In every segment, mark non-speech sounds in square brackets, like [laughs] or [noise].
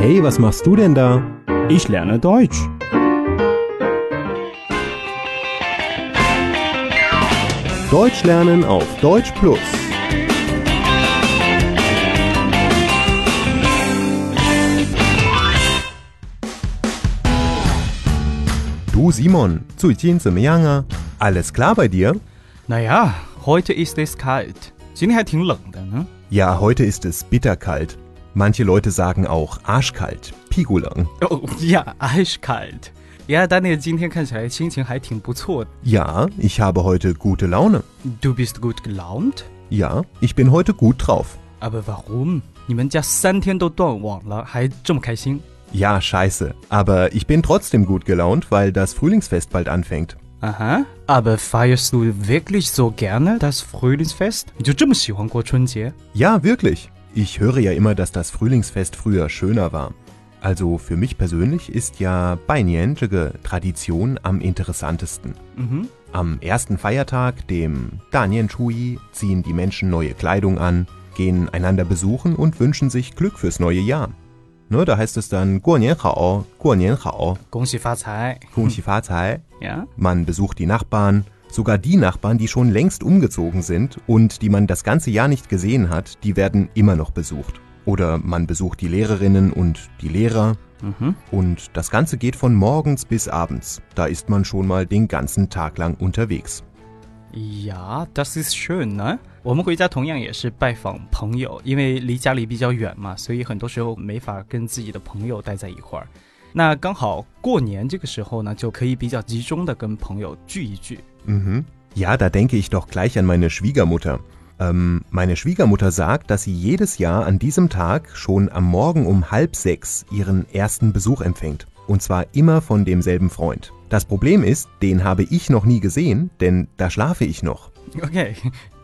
Hey, was machst du denn da? Ich lerne Deutsch. Deutsch lernen auf Deutsch Plus. Du Simon, 最近怎么样啊？Alles klar bei dir? Naja, heute ist es kalt. 今天还挺冷的呢。 Ja, heute ist es bitterkalt. Manche Leute sagen auch arschkalt, pigulang. Oh, ja, eiskalt. Ja, Daniel, 今天看起来心情还挺不错的。 Ja, ich habe heute gute Laune. Du bist gut gelaunt? Ja, ich bin heute gut drauf. Aber warum? 你们家三天都断网了，还这么开心？ Ja, scheiße. Aber ich bin trotzdem gut gelaunt, weil das Frühlingsfest bald anfängt. Aha. Aber feierst du wirklich so gerne das Frühlingsfest? Ja, wirklich. Ich höre ja immer, dass das Frühlingsfest früher schöner war. Also für mich persönlich ist ja Bainianzhige Tradition am interessantesten. Mhm. Am ersten Feiertag, dem Danien Chui, ziehen die Menschen neue Kleidung an, gehen einander besuchen und wünschen sich Glück fürs neue Jahr. Ne, da heißt es dann Guanyanhao, Guanyanhao. Fazai. Ja. Man besucht die Nachbarn, sogar die Nachbarn, die schon längst umgezogen sind und die man das ganze Jahr nicht gesehen hat, die werden immer noch besucht. Oder man besucht die Lehrerinnen und die Lehrer. Mhm. Und das Ganze geht von morgens bis abends. Da ist man schon mal den ganzen Tag lang unterwegs. Ja, das ist schön, ne? 我们回家同样也是拜访朋友，因为离家里比较远嘛，所以很多时候没法跟自己的朋友待在一块儿。那刚好过年这个时候呢，就可以比较集中的跟朋友聚一聚。嗯哼，Ja, da denke ich doch gleich an meine Schwiegermutter. Ähm, meine Schwiegermutter sagt, dass sie jedes Jahr an diesem Tag schon am Morgen um halb sechs ihren ersten Besuch empfängt. Und zwar immer von demselben Freund. Das Problem ist, den habe ich noch nie gesehen, denn da schlafe ich noch. OK，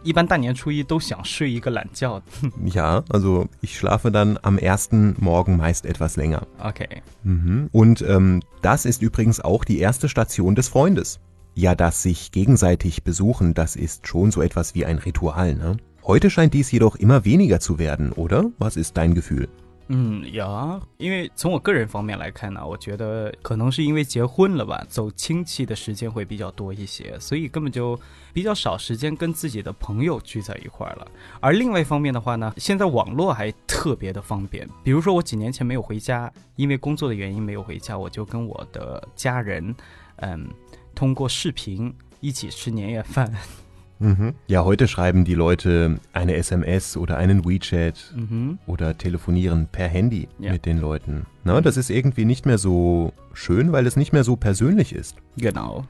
一般大年初一都想睡一个懒觉。 Ja, [laughs] also ich schlafe dann am ersten Morgen meist etwas länger. OK， Mhm. Und ähm, das ist übrigens auch die erste Station des Freundes. Ja, das sich gegenseitig besuchen, das ist schon so etwas wie ein Ritual, ne? Heute scheint dies jedoch immer weniger zu werden, oder? Was ist dein Gefühl? 嗯呀，因为从我个人方面来看呢，我觉得可能是因为结婚了吧，走亲戚的时间会比较多一些，所以根本就比较少时间跟自己的朋友聚在一块儿了。而另外一方面的话呢，现在网络还特别的方便，比如说我几年前没有回家，因为工作的原因没有回家，我就跟我的家人，嗯，通过视频一起吃年夜饭。Mhm. Ja, heute schreiben die Leute eine SMS oder einen WeChat mhm. oder telefonieren per Handy ja. mit den Leuten. Na, mhm. das ist irgendwie nicht mehr so schön, weil es nicht mehr so persönlich ist. Genau,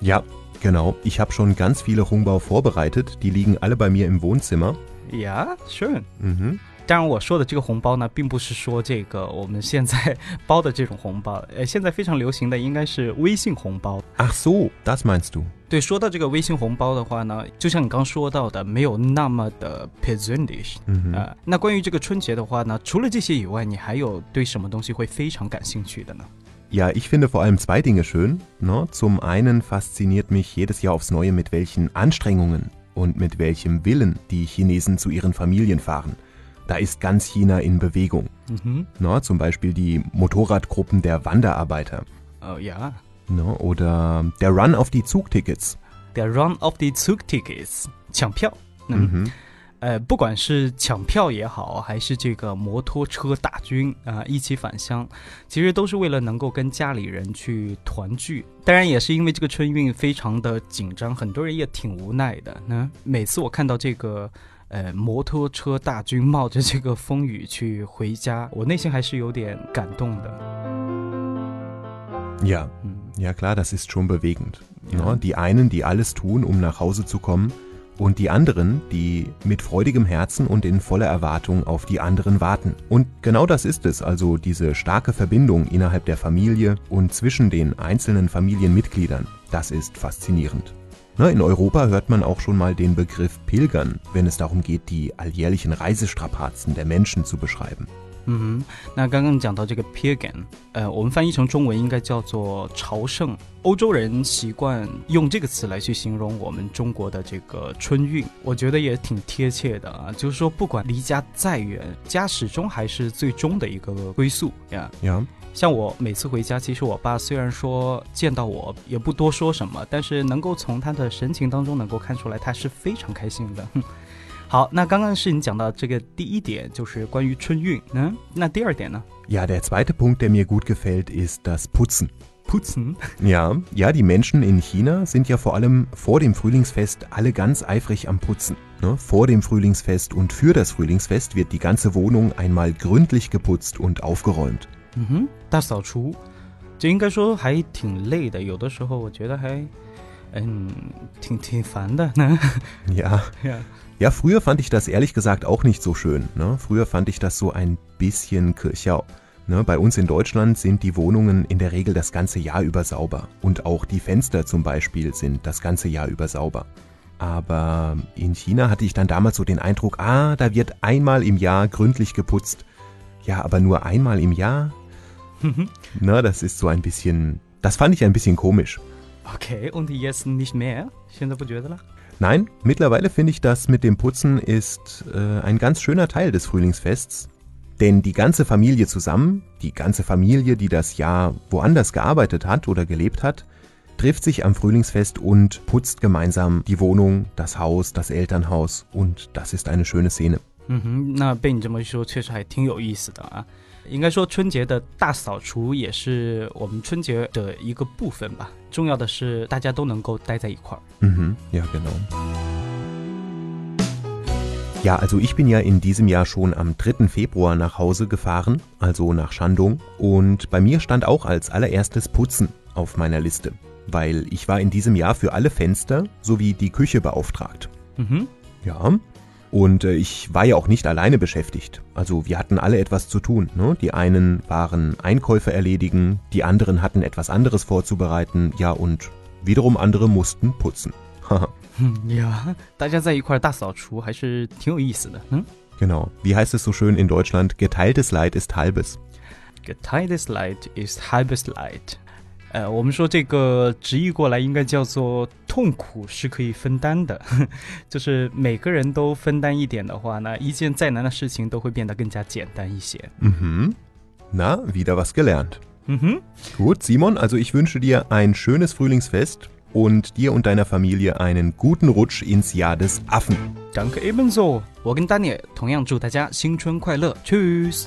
Ja, genau. Ich habe schon ganz viele Hongbao vorbereitet. Die liegen alle bei mir im Wohnzimmer. Ja, schön。Mhm. 当然，我说的这个红包呢，并不是说这个我们现在包的这种红包，呃，现在非常流行的应该是微信红包。Ach so, das meinst du. 对，说到这个微信红包的话呢，就像你刚说到的，没有那么的 persönlich。Mhm. 呃，那关于这个春节的话呢，除了这些以外，你还有对什么东西会非常感兴趣的呢？Ja, ich finde vor allem zwei Dinge schön. No? Zum einen fasziniert mich jedes Jahr aufs Neue, mit welchen Anstrengungen und mit welchem Willen die Chinesen zu ihren Familien fahren. Da ist ganz China in Bewegung. Mhm. No, zum Beispiel die Motorradgruppen der Wanderarbeiter. Oh ja. No, oder der Run auf die Zugtickets. Der Run auf die Zugtickets. 抢票. Mhm. mhm. 呃，不管是抢票也好，还是这个摩托车大军啊、一起返乡，其实都是为了能够跟家里人去团聚。当然，也是因为这个春运非常的紧张，很多人也挺无奈的。那每次我看到这个呃摩托车大军冒着这个风雨去回家，我内心还是有点感动的。Ja, Mhm. ja klar, das ist schon bewegend. Ja. Ne? Die einen, die alles tun, um nach Hause zu kommen, und die anderen, die mit freudigem Herzen und in voller Erwartung auf die anderen warten. Und genau das ist es, also diese starke Verbindung innerhalb der Familie und zwischen den einzelnen Familienmitgliedern. Das ist faszinierend. Ne, in Europa hört man auch schon mal den Begriff Pilgern, wenn es darum geht, die alljährlichen Reisestrapazen der Menschen zu beschreiben. 嗯，那刚刚讲到这个 pagan，呃，我们翻译成中文应该叫做朝圣。欧洲人习惯用这个词来去形容我们中国的这个春运，我觉得也挺贴切的啊。就是说，不管离家再远，家始终还是最终的一个归宿呀。呀，像我每次回家，其实我爸虽然说见到我也不多说什么，但是能够从他的神情当中能够看出来，他是非常开心的。好，那刚刚是你讲到这个第一点，就是关于春运。嗯，那第二点呢？Ja, der zweite Punkt, der mir gut gefällt, ist das Putzen. Putzen? Ja, ja, die Menschen in China sind ja vor allem vor dem Frühlingsfest alle ganz eifrig am Putzen. Ne? Vor dem Frühlingsfest und für das Frühlingsfest wird die ganze Wohnung einmal gründlich geputzt und aufgeräumt. 嗯哼，大扫除，这应该说还挺累的，有的时候我觉得还， 嗯，挺挺烦的呢。ja. [laughs] ja. Ja, früher fand ich das ehrlich gesagt auch nicht so schön. Ne? Früher fand ich das so ein bisschen Kirchau. Ne? Bei uns in Deutschland sind die Wohnungen in der Regel das ganze Jahr über sauber. Und auch die Fenster zum Beispiel sind das ganze Jahr über sauber. Aber in China hatte ich dann damals so den Eindruck, ah, da wird einmal im Jahr gründlich geputzt. Ja, aber nur einmal im Jahr? Na, das ist so ein bisschen, das fand ich ein bisschen komisch. Okay, und jetzt nicht mehr? Nein, mittlerweile finde ich, das mit dem Putzen ist äh, ein ganz schöner Teil des Frühlingsfests. Denn die ganze Familie zusammen, die ganze Familie, die das Jahr woanders gearbeitet hat oder gelebt hat, trifft sich am Frühlingsfest und putzt gemeinsam die Wohnung, das Haus, das Elternhaus und das ist eine schöne Szene. 嗯哼，那被你这么一说，确实还挺有意思的啊。 应该说，春节的大扫除也是我们春节的一个部分吧。重要的是，大家都能够待在一块儿。Mhm, ja, genau. Ja, also ich bin ja in diesem Jahr schon am 3. Februar nach Hause gefahren, also nach Shandong. Und bei mir stand auch als allererstes Putzen auf meiner Liste, weil ich war in diesem Jahr für alle Fenster sowie die Küche beauftragt. Mhm. Ja, und äh, ich war ja auch nicht alleine beschäftigt. Also wir hatten alle etwas zu tun. Ne? Die einen waren Einkäufe erledigen, die anderen hatten etwas anderes vorzubereiten, ja und wiederum andere mussten putzen. ja, 大家在一块大扫除还是挺有意思的。嗯，Genau. Wie heißt es so schön in Deutschland? Geteiltes Leid ist halbes. Geteiltes Leid ist halbes Leid. 呃，我们说这个直译过来应该叫做痛苦是可以分担的，就是每个人都分担一点的话，那一件再难的事情都会变得更加简单一些。Mhm. Na, wieder was gelernt. 嗯哼，gut Simon, also ich wünsche dir ein schönes Frühlingsfest und dir und deiner Familie einen guten Rutsch ins Jahr des Affen. Danke ebenso. 我跟 Daniel 同样祝大家新春快乐。Tschüss.